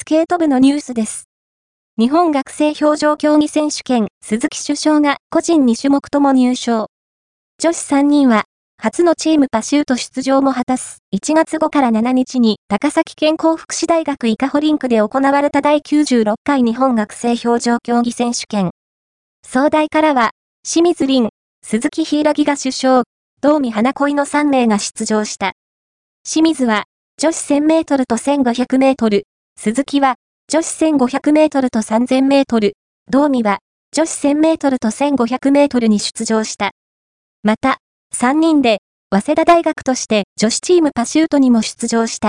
スケート部のニュースです。日本学生表情競技選手権、鈴木首相が個人2種目とも入賞。女子3人は、初のチームパシュート出場も果たす、1月5から7日に、高崎健康福祉大学伊香保リンクで行われた第96回日本学生表情競技選手権。総大からは、清水凛、鈴木柊が首相、道見花恋の3名が出場した。清水は、女子1000メートルと1500メートル、鈴木は、女子1500メートルと3000メートル、道美は、女子1000メートルと1500メートルに出場した。また、3人で、早稲田大学として女子チームパシュートにも出場した。